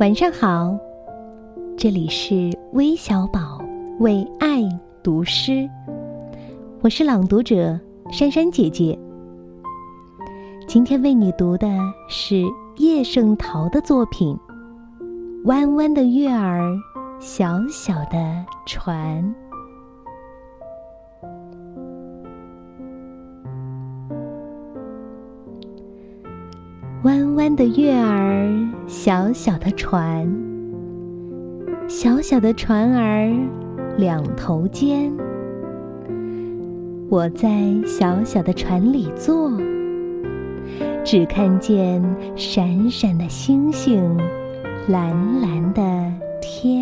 晚上好，这里是微小宝为爱读诗，我是朗读者珊珊姐姐。今天为你读的是叶圣陶的作品《弯弯的月儿，小小的船》。弯弯的月儿，小小的船，小小的船儿两头尖。我在小小的船里坐，只看见闪闪的星星，蓝蓝的天。